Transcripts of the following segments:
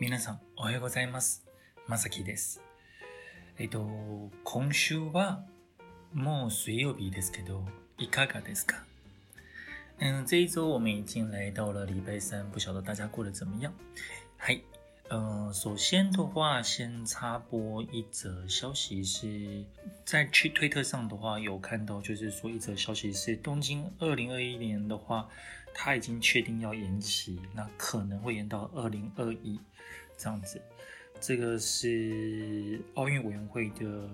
皆さん、おはようございます。まさきです。えっと、今周はもう水曜日ですけど、いかがですか？嗯，这一周我们已经来到了礼拜三，不晓得大家过得怎么样？嗨，呃，首先的话，先插播一则消息是，在去推特上的话有看到，就是说一则消息是东京二零二一年的话，他已经确定要延期，那可能会延到二零二一这样子。这个是奥运委员会的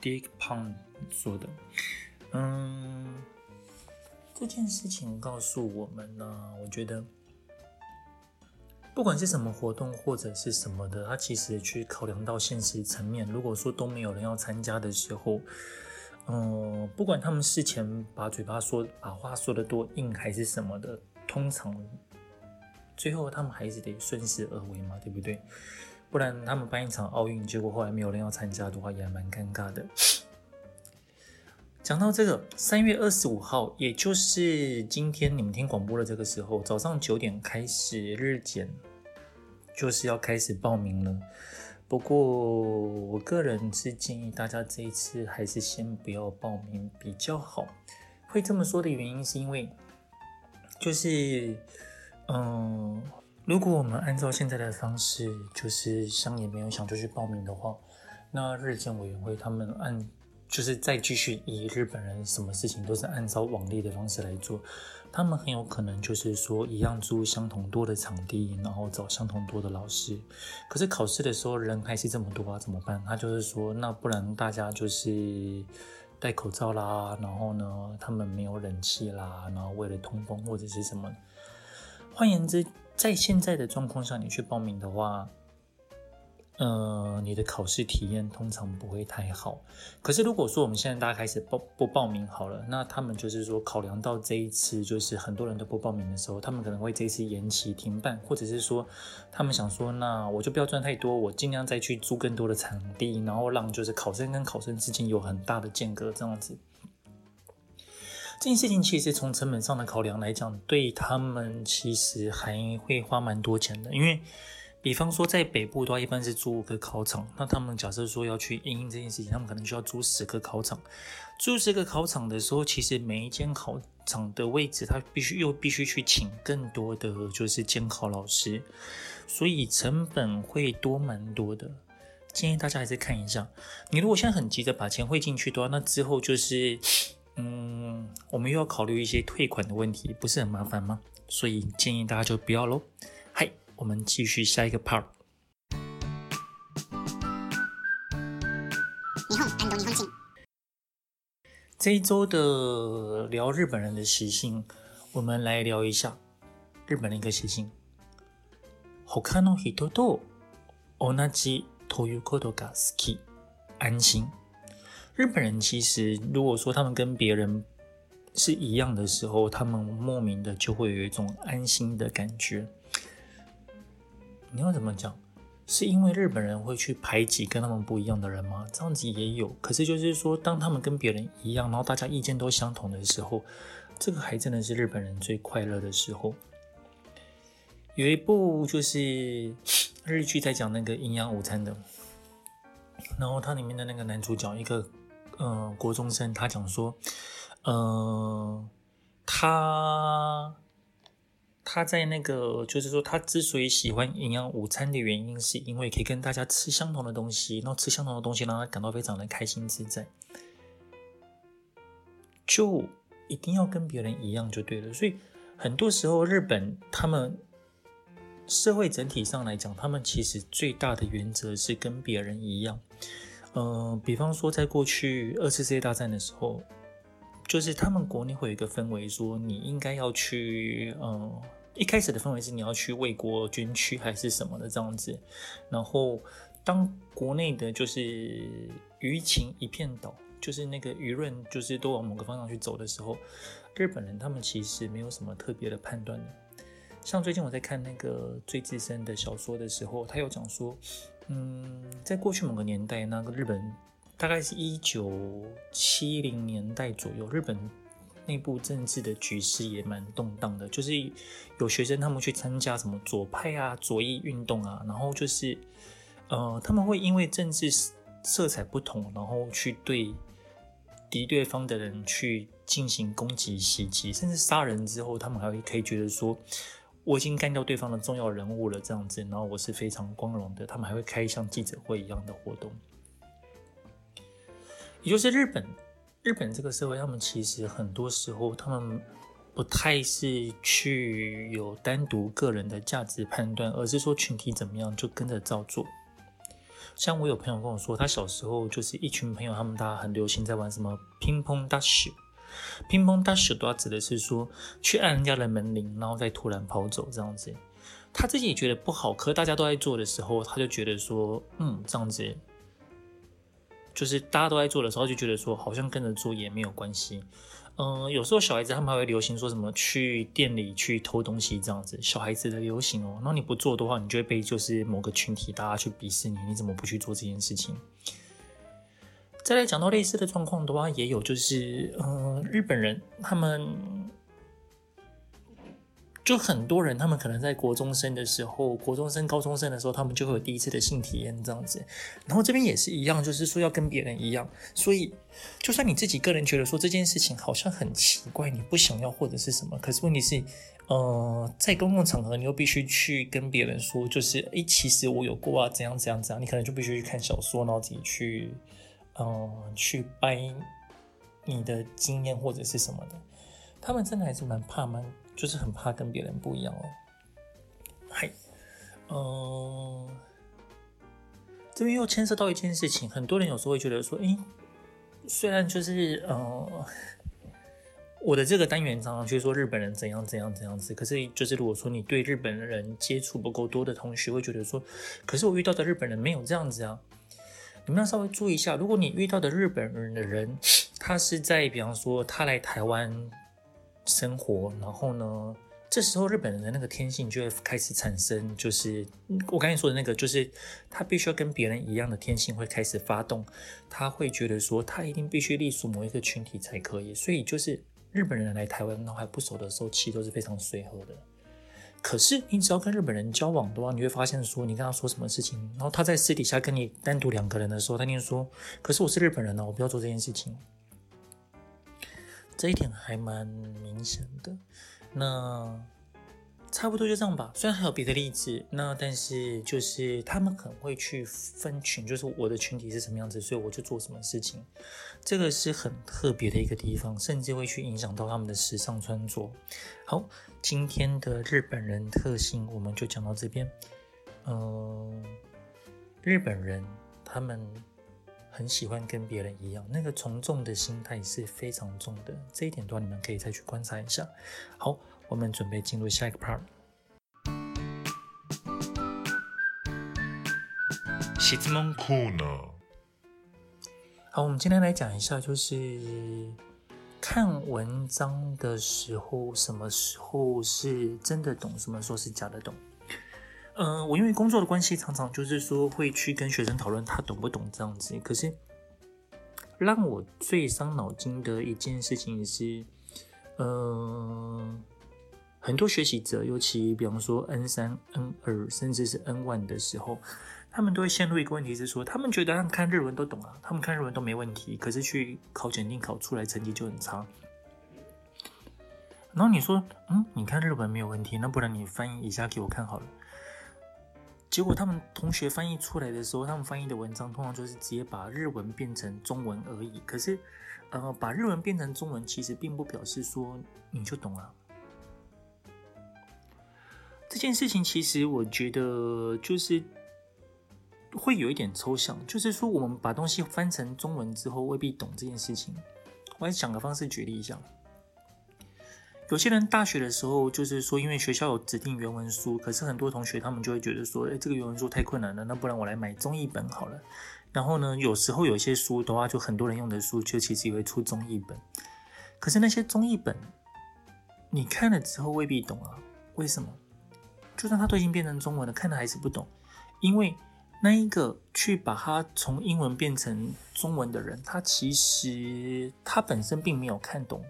Dick Pound 说的，嗯。这件事情告诉我们呢，我觉得不管是什么活动或者是什么的，他其实去考量到现实层面。如果说都没有人要参加的时候，嗯，不管他们事前把嘴巴说把话说得多硬还是什么的，通常最后他们还是得顺势而为嘛，对不对？不然他们办一场奥运，结果后来没有人要参加的话，也蛮尴尬的。讲到这个，三月二十五号，也就是今天你们听广播的这个时候，早上九点开始日检，就是要开始报名了。不过我个人是建议大家这一次还是先不要报名比较好。会这么说的原因是因为，就是嗯，如果我们按照现在的方式，就是想也没有想就去报名的话，那日政委员会他们按。就是再继续以日本人什么事情都是按照往例的方式来做，他们很有可能就是说一样租相同多的场地，然后找相同多的老师。可是考试的时候人还是这么多啊，怎么办？他就是说，那不然大家就是戴口罩啦，然后呢，他们没有冷气啦，然后为了通风或者是什么。换言之，在现在的状况下，你去报名的话。呃，你的考试体验通常不会太好。可是如果说我们现在大家开始报不报名好了，那他们就是说考量到这一次就是很多人都不报名的时候，他们可能会这一次延期停办，或者是说他们想说，那我就不要赚太多，我尽量再去租更多的场地，然后让就是考生跟考生之间有很大的间隔，这样子。这件事情其实从成本上的考量来讲，对他们其实还会花蛮多钱的，因为。比方说，在北部的话，一般是租五个考场。那他们假设说要去因应这件事情，他们可能需要租十个考场。租十个考场的时候，其实每一间考场的位置，他必须又必须去请更多的就是监考老师，所以成本会多蛮多的。建议大家还是看一下。你如果现在很急着把钱汇进去的话，那之后就是，嗯，我们又要考虑一些退款的问题，不是很麻烦吗？所以建议大家就不要喽。嗨。我们继续下一个 part。这一周的聊日本人的习性，我们来聊一下日本的一个习性。他の人と同じということが好き。安心。日本人其实，如果说他们跟别人是一样的时候，他们莫名的就会有一种安心的感觉。 你要怎么讲？是因为日本人会去排挤跟他们不一样的人吗？这样子也有。可是就是说，当他们跟别人一样，然后大家意见都相同的时候，这个还真的是日本人最快乐的时候。有一部就是日剧在讲那个营养午餐的，然后它里面的那个男主角一个嗯、国中生，他讲说，嗯、呃，他。他在那个，就是说，他之所以喜欢营养午餐的原因，是因为可以跟大家吃相同的东西，然后吃相同的东西，让他感到非常的开心自在。就一定要跟别人一样就对了。所以很多时候，日本他们社会整体上来讲，他们其实最大的原则是跟别人一样。嗯、比方说，在过去二次世界大战的时候，就是他们国内会有一个氛围，说你应该要去，嗯、一开始的氛围是你要去为国捐躯还是什么的这样子，然后当国内的就是舆情一片倒，就是那个舆论就是都往某个方向去走的时候，日本人他们其实没有什么特别的判断的。像最近我在看那个最资深的小说的时候，他有讲说，嗯，在过去某个年代，那个日本大概是一九七零年代左右，日本。内部政治的局势也蛮动荡的，就是有学生他们去参加什么左派啊、左翼运动啊，然后就是呃，他们会因为政治色彩不同，然后去对敌对方的人去进行攻击、袭击，甚至杀人之后，他们还会可以觉得说，我已经干掉对方的重要人物了这样子，然后我是非常光荣的。他们还会开像记者会一样的活动，也就是日本。日本这个社会，他们其实很多时候，他们不太是去有单独个人的价值判断，而是说群体怎么样就跟着照做。像我有朋友跟我说，他小时候就是一群朋友，他们大家很流行在玩什么乒乓大秀。乒乓大秀，都要指的是说去按人家的门铃，然后再突然跑走这样子。他自己也觉得不好，可大家都在做的时候，他就觉得说，嗯，这样子。就是大家都在做的时候，就觉得说好像跟着做也没有关系。嗯，有时候小孩子他们还会流行说什么去店里去偷东西这样子，小孩子的流行哦。那你不做的话，你就会被就是某个群体大家去鄙视你，你怎么不去做这件事情？再来讲到类似的状况的话，也有就是嗯，日本人他们。就很多人，他们可能在国中生的时候，国中生、高中生的时候，他们就会有第一次的性体验这样子。然后这边也是一样，就是说要跟别人一样。所以，就算你自己个人觉得说这件事情好像很奇怪，你不想要或者是什么，可是问题是，呃，在公共场合你又必须去跟别人说，就是诶，其实我有过啊，怎样怎样怎样。你可能就必须去看小说，然后自己去，嗯、去掰你的经验或者是什么的。他们真的还是蛮怕蛮。就是很怕跟别人不一样哦。嗨，嗯，这边又牵涉到一件事情，很多人有时候会觉得说，诶，虽然就是，嗯，我的这个单元常常去说日本人怎样怎样怎样子，可是就是如果说你对日本人接触不够多的同学会觉得说，可是我遇到的日本人没有这样子啊。你们要稍微注意一下，如果你遇到的日本人的人，他是在比方说他来台湾。生活，然后呢，这时候日本人的那个天性就会开始产生，就是我刚才说的那个，就是他必须要跟别人一样的天性会开始发动，他会觉得说他一定必须隶属某一个群体才可以，所以就是日本人来台湾然后还不熟的时候，其实都是非常随和的。可是你只要跟日本人交往的话，你会发现说你跟他说什么事情，然后他在私底下跟你单独两个人的时候，他就说：“可是我是日本人呢，我不要做这件事情。”这一点还蛮明显的，那差不多就这样吧。虽然还有别的例子，那但是就是他们可能会去分群，就是我的群体是什么样子，所以我就做什么事情。这个是很特别的一个地方，甚至会去影响到他们的时尚穿着。好，今天的日本人特性我们就讲到这边。嗯，日本人他们。很喜欢跟别人一样，那个从众的心态是非常重的，这一点的话，你们可以再去观察一下。好，我们准备进入下一个 part。质问コーナー。好，我们今天来讲一下，就是看文章的时候，什么时候是真的懂，什么时候是假的懂。嗯、呃，我因为工作的关系，常常就是说会去跟学生讨论他懂不懂这样子。可是让我最伤脑筋的一件事情是，嗯、呃，很多学习者，尤其比方说 N 三、N 二，甚至是 N one 的时候，他们都会陷入一个问题，是说他们觉得他们看日文都懂啊，他们看日文都没问题，可是去考检定考出来成绩就很差。然后你说，嗯，你看日文没有问题，那不然你翻译一下给我看好了。结果他们同学翻译出来的时候，他们翻译的文章通常就是直接把日文变成中文而已。可是，呃，把日文变成中文，其实并不表示说你就懂了。这件事情其实我觉得就是会有一点抽象，就是说我们把东西翻成中文之后，未必懂这件事情。我来想个方式举例一下。有些人大学的时候就是说，因为学校有指定原文书，可是很多同学他们就会觉得说，诶，这个原文书太困难了，那不然我来买中译本好了。然后呢，有时候有些书的话，就很多人用的书，就其实也会出中译本。可是那些中译本，你看了之后未必懂啊？为什么？就算它都已经变成中文了，看了还是不懂，因为那一个去把它从英文变成中文的人，他其实他本身并没有看懂。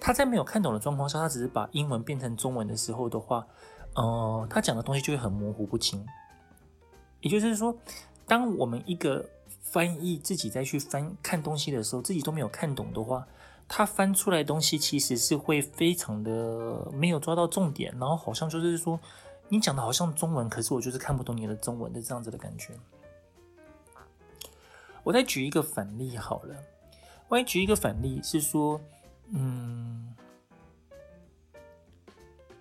他在没有看懂的状况下，他只是把英文变成中文的时候的话，呃，他讲的东西就会很模糊不清。也就是说，当我们一个翻译自己再去翻看东西的时候，自己都没有看懂的话，他翻出来东西其实是会非常的没有抓到重点，然后好像就是说你讲的好像中文，可是我就是看不懂你的中文的这样子的感觉。我再举一个反例好了，我再举一个反例是说。嗯，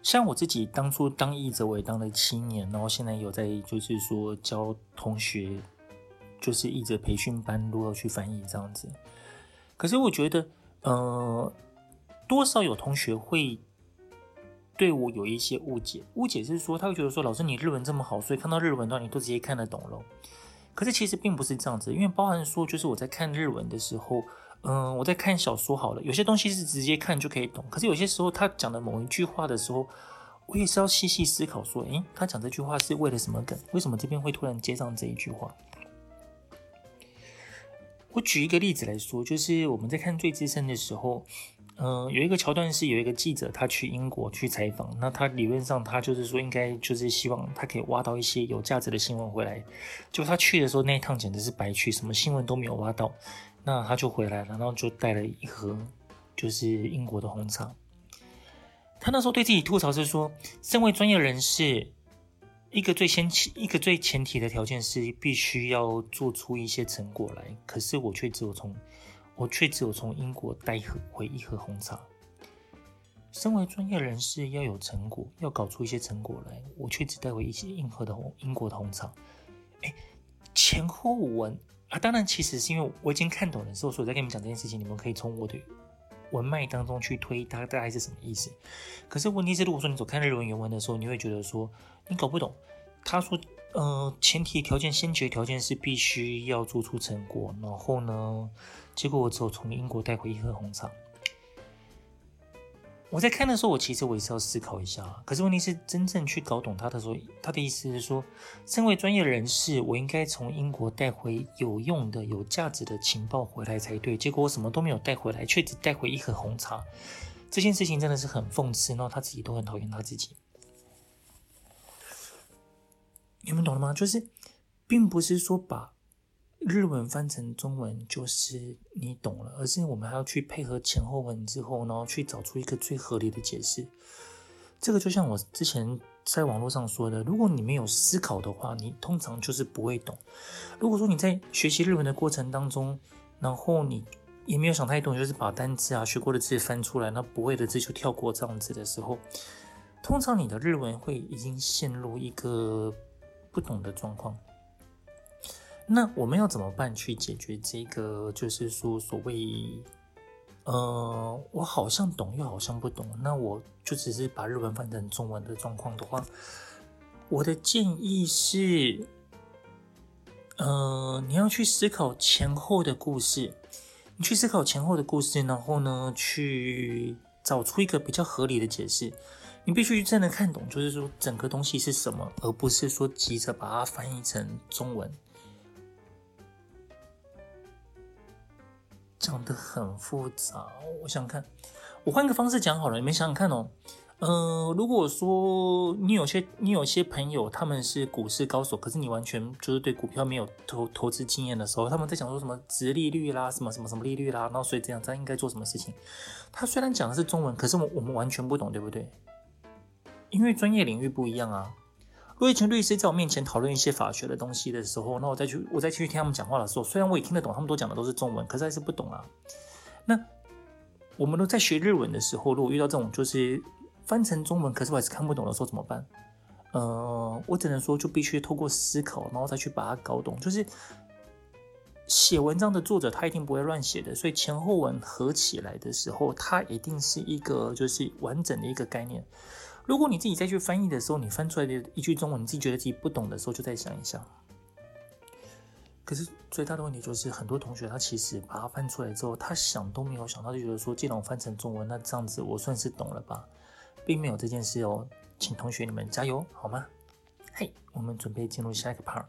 像我自己当初当译者，我也当了七年，然后现在有在就是说教同学，就是译者培训班如何去翻译这样子。可是我觉得，呃，多少有同学会对我有一些误解，误解是说他会觉得说，老师你日文这么好，所以看到日文的话你都直接看得懂了。可是其实并不是这样子，因为包含说就是我在看日文的时候。嗯，我在看小说好了，有些东西是直接看就可以懂，可是有些时候他讲的某一句话的时候，我也是要细细思考，说，诶，他讲这句话是为了什么梗？为什么这边会突然接上这一句话？我举一个例子来说，就是我们在看《最资深》的时候，嗯，有一个桥段是有一个记者他去英国去采访，那他理论上他就是说应该就是希望他可以挖到一些有价值的新闻回来，就他去的时候那一趟简直是白去，什么新闻都没有挖到。那他就回来了，然后就带了一盒，就是英国的红茶。他那时候对自己吐槽是说，身为专业人士，一个最先起一个最前提的条件是必须要做出一些成果来。可是我却只有从，我却只有从英国带回一盒红茶。身为专业人士要有成果，要搞出一些成果来，我却只带回一些英和的红英国的红茶。哎，前后文。啊，当然，其实是因为我已经看懂了之后，所以我在跟你们讲这件事情，你们可以从我的文脉当中去推它大概是什么意思。可是问题是，如果说你走看日文原文的时候，你会觉得说你搞不懂。他说，呃，前提条件、先决条件是必须要做出成果，然后呢，结果我只有从英国带回一盒红茶。我在看的时候，我其实我也是要思考一下。可是问题是，真正去搞懂他的时候，他的意思是说，身为专业人士，我应该从英国带回有用的、有价值的情报回来才对。结果我什么都没有带回来，却只带回一盒红茶。这件事情真的是很讽刺，然后他自己都很讨厌他自己。你们懂了吗？就是，并不是说把。日文翻成中文就是你懂了，而是我们还要去配合前后文之后，然后去找出一个最合理的解释。这个就像我之前在网络上说的，如果你没有思考的话，你通常就是不会懂。如果说你在学习日文的过程当中，然后你也没有想太多，就是把单词啊、学过的字翻出来，那不会的字就跳过这样子的时候，通常你的日文会已经陷入一个不懂的状况。那我们要怎么办去解决这个？就是说，所谓，呃，我好像懂，又好像不懂。那我就只是把日文翻成中文的状况的话，我的建议是，呃，你要去思考前后的故事，你去思考前后的故事，然后呢，去找出一个比较合理的解释。你必须真的看懂，就是说整个东西是什么，而不是说急着把它翻译成中文。讲得很复杂，我想看，我换个方式讲好了，你们想想看哦，呃，如果说你有些你有些朋友他们是股市高手，可是你完全就是对股票没有投投资经验的时候，他们在讲说什么殖利率啦，什么什么什么利率啦，然后所以这样，他应该做什么事情？他虽然讲的是中文，可是我我们完全不懂，对不对？因为专业领域不一样啊。如果一群律师在我面前讨论一些法学的东西的时候，那我再去我再去听他们讲话的时候，虽然我也听得懂，他们都讲的都是中文，可是还是不懂啊。那我们都在学日文的时候，如果遇到这种就是翻成中文，可是我还是看不懂的时候怎么办？呃，我只能说就必须透过思考，然后再去把它搞懂。就是写文章的作者他一定不会乱写的，所以前后文合起来的时候，它一定是一个就是完整的一个概念。如果你自己再去翻译的时候，你翻出来的一句中文，你自己觉得自己不懂的时候，就再想一想。可是最大的问题就是，很多同学他其实把它翻出来之后，他想都没有想到，就觉得说，既然我翻成中文，那这样子我算是懂了吧，并没有这件事哦。请同学你们加油好吗？嘿，我们准备进入下一个 part。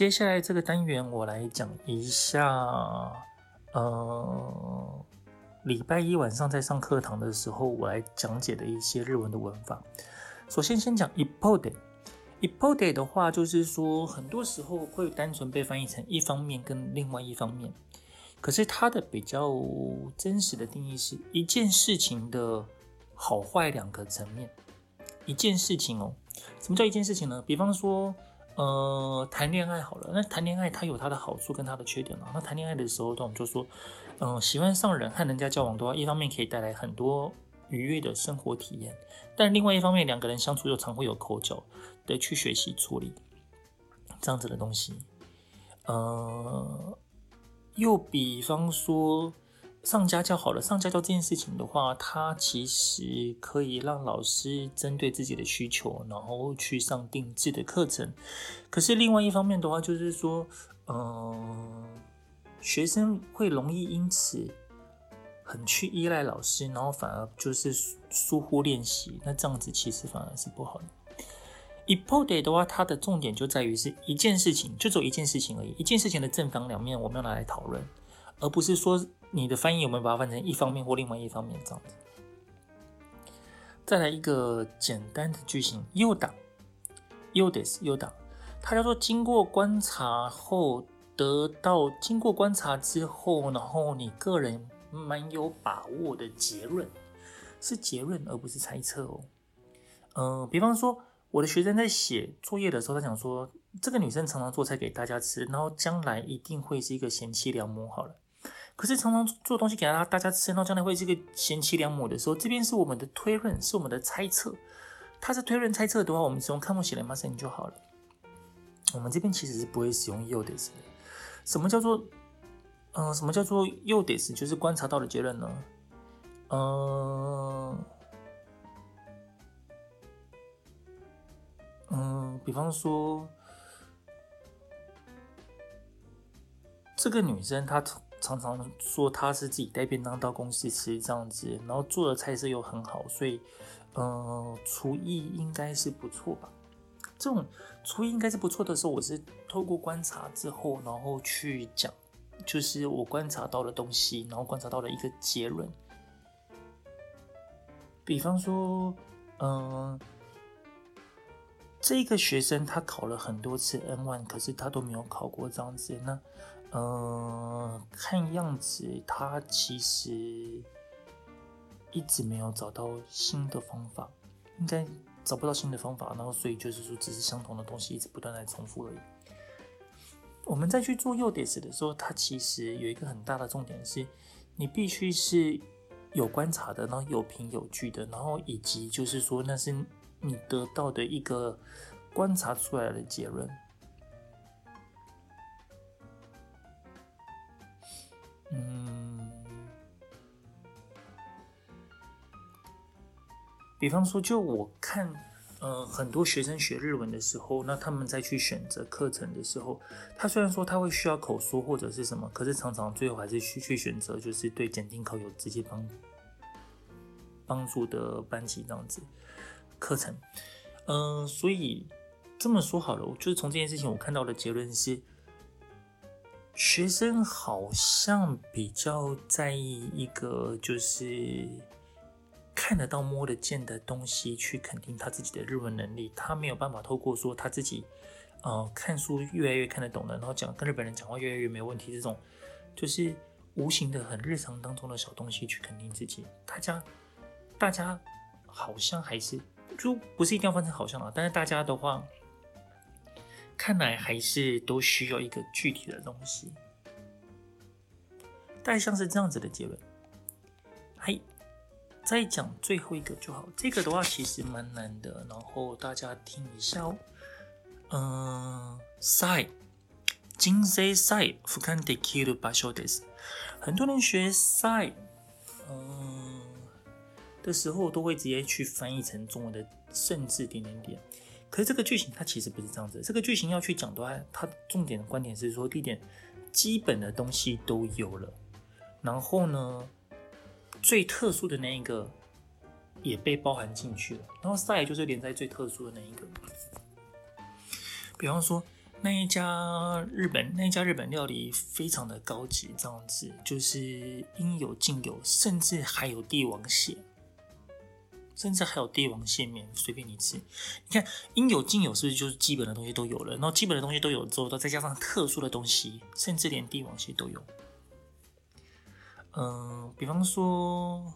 接下来这个单元，我来讲一下，呃，礼拜一晚上在上课堂的时候，我来讲解的一些日文的文法。首先，先讲一方で。一方で的话，就是说，很多时候会单纯被翻译成一方面跟另外一方面。可是它的比较真实的定义是一件事情的好坏两个层面。一件事情哦，什么叫一件事情呢？比方说。呃，谈恋爱好了，那谈恋爱它有它的好处跟它的缺点了。那谈恋爱的时候，我们就说，嗯、喜欢上人和人家交往的话，一方面可以带来很多愉悦的生活体验，但另外一方面，两个人相处又常会有口角，得去学习处理这样子的东西。呃，又比方说。上家教好了，上家教这件事情的话，它其实可以让老师针对自己的需求，然后去上定制的课程。可是另外一方面的话，就是说，嗯、学生会容易因此很去依赖老师，然后反而就是疏忽练习。那这样子其实反而是不好的。一方で的话，它的重点就在于是一件事情，就只有一件事情而已。一件事情的正反两面，我们要拿来讨论，而不是说。你的翻译有没有把它翻成一方面或另外一方面这样子？再来一个简单的句型，ようだ，ようです，ようだ，它叫做经过观察后得到，经过观察之后，然后你个人蛮有把握的结论，是结论而不是猜测哦。嗯、呃，比方说我的学生在写作业的时候，他讲说这个女生常常做菜给大家吃，然后将来一定会是一个贤妻良母。好了。 可是常常做东西给大家大家吃，然后将来会是一个贤妻良母的时候，这边是我们的推论，是我们的猜测。它是推论猜测的话，我们使用看不起来马上就好了。我们这边其实是不会使用ようです的。什么叫做嗯、呃？什么叫做ようです？就是观察到的结论呢？嗯、呃、嗯，比方说这个女生她。 常常说他是自己带便当到公司吃这样子，然后做的菜色又很好，所以，嗯、厨艺应该是不错吧？这种厨艺应该是不错的时候，我是透过观察之后，然后去讲，就是我观察到的东西，然后观察到的一个结论。比方说，嗯、这个学生他考了很多次 N one，可是他都没有考过这样子，那。呃，看样子他其实一直没有找到新的方法，应该找不到新的方法，然后所以就是说，只是相同的东西一直不断在重复而已。我们再去做ようです的时候，它其实有一个很大的重点是，你必须是有观察的，然后有凭有据的，然后以及就是说，那是你得到的一个观察出来的结论。 嗯，比方说，就我看，呃，很多学生学日文的时候，那他们在去选择课程的时候，他虽然说他会需要口说或者是什么，可是常常最后还是去去选择，就是对检定考有直接帮帮助的班级这样子课程。嗯、所以这么说好了，就是从这件事情我看到的结论是。学生好像比较在意一个，就是看得到、摸得见的东西去肯定他自己的日文能力。他没有办法透过说他自己，呃，看书越来越看得懂了，然后讲跟日本人讲话越来越没有问题。这种就是无形的、很日常当中的小东西去肯定自己。大家，大家好像还是就不是一定要分成好像啊，但是大家的话。看来还是都需要一个具体的东西，大概像是这样子的结论。嘿， 再讲最后一个就好。这个的话其实蛮难的，然后大家听一下哦。嗯，サイ、人生サイ、俯瞰できる场所です。很多人学サイ，嗯的时候都会直接去翻译成中文的甚至点点点。 可是这个剧情它其实不是这样子。这个剧情要去讲的话，它重点的观点是说，第一点，基本的东西都有了，然后呢，最特殊的那一个也被包含进去了，然后サイ就是连在最特殊的那一个。比方说那一家日本那一家日本料理非常的高级，这样子就是应有尽有，甚至还有帝王蟹，甚至还有帝王蟹面随便你吃。你看应有尽有是不是就是基本的东西都有了？然后基本的东西都有之后，再加上特殊的东西，甚至连帝王蟹都有。嗯，比方说。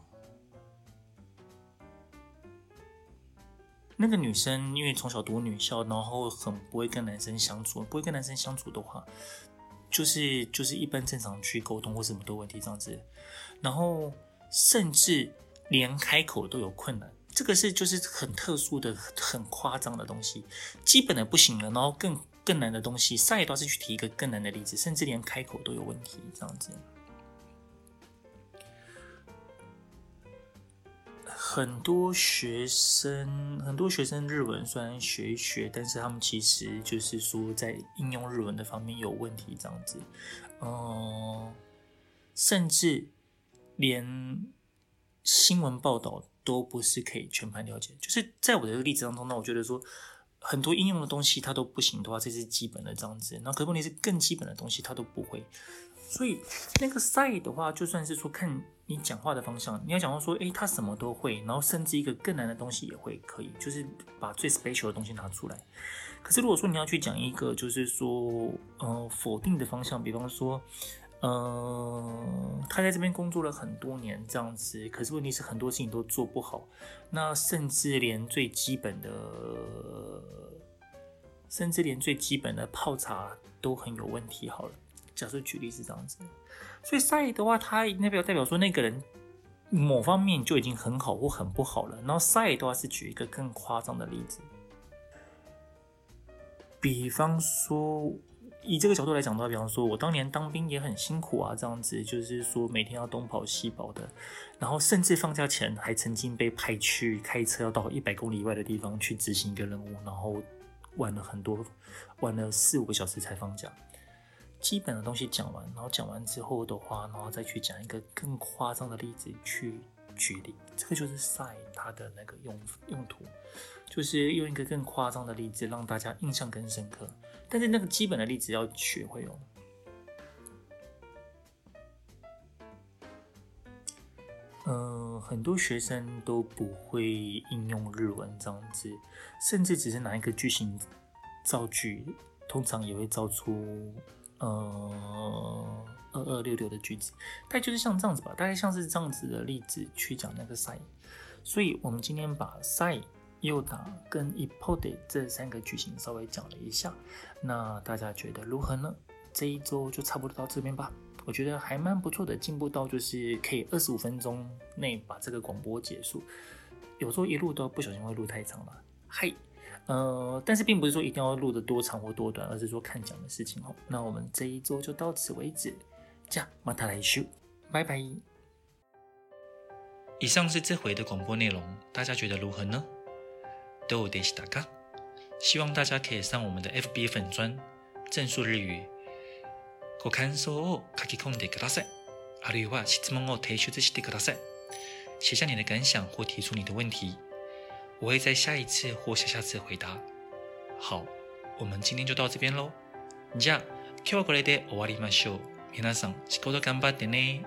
那个女生因为从小读女校，然后很不会跟男生相处，不会跟男生相处的话，就是就是一般正常去沟通或什么的问题这样子，然后甚至连开口都有困难，这个是就是很特殊的、很夸张的东西，基本的不行了，然后更更难的东西，上一段是去提一个更难的例子，甚至连开口都有问题这样子。很多学生，很多学生日文虽然学一学，但是他们其实就是说在应用日文的方面有问题，这样子，嗯，甚至连新闻报道都不是可以全盘了解。就是在我的例子当中，呢我觉得说很多应用的东西它都不行的话，这是基本的这样子。那可问题是更基本的东西它都不会。所以那个 side 的话，就算是说看你讲话的方向，你要讲话说，诶，他什么都会，然后甚至一个更难的东西也会可以，就是把最 special 的东西拿出来。可是如果说你要去讲一个，就是说，呃，否定的方向，比方说，呃，他在这边工作了很多年这样子，可是问题是很多事情都做不好，那甚至连最基本的，甚至连最基本的泡茶都很有问题。好了。假设举例是这样子，所以サイ的话，它代表代表说那个人某方面就已经很好或很不好了。然后サイ的话是举一个更夸张的例子，比方说 以这个角度来讲的话，比方说我当年当兵也很辛苦啊，这样子就是说每天要东跑西跑的，然后甚至放假前还曾经被派去开车要到一百公里以外的地方去执行一个任务，然后玩了很多，玩了四五个小时才放假。基本的东西讲完，然后讲完之后的话，然后再去讲一个更夸张的例子去举例，这个就是サイ它的那个用用途，就是用一个更夸张的例子让大家印象更深刻。但是那个基本的例子要学会哦。嗯、很多学生都不会应用日文这样子，甚至只是拿一个句型造句，通常也会造出。呃，二二六六的句子，大概就是像这样子吧，大概像是这样子的例子去讲那个サイ。所以我们今天把サイ、ヨダ跟一方で这三个句型稍微讲了一下，那大家觉得如何呢？这一周就差不多到这边吧，我觉得还蛮不错的，进步到就是可以二十五分钟内把这个广播结束，有时候一录都不小心会录太长了，嗨。 呃，但是并不是说一定要录得多长或多短，而是说看讲的事情哦。那我们这一周就到此为止，じゃ、また来周，拜拜。以上是这回的广播内容，大家觉得如何呢？どうでしたか？希望大家可以上我们的 FB 粉专正数日语，ご感想を书き込んでください。あるいは质问を提出してください。写下你的感想或提出你的问题。 我会在下一次或下下次回答。好，我们今天就到这边喽。じゃあ、今日はこれで终わりましょう。皆さん、仕事顽张ってね。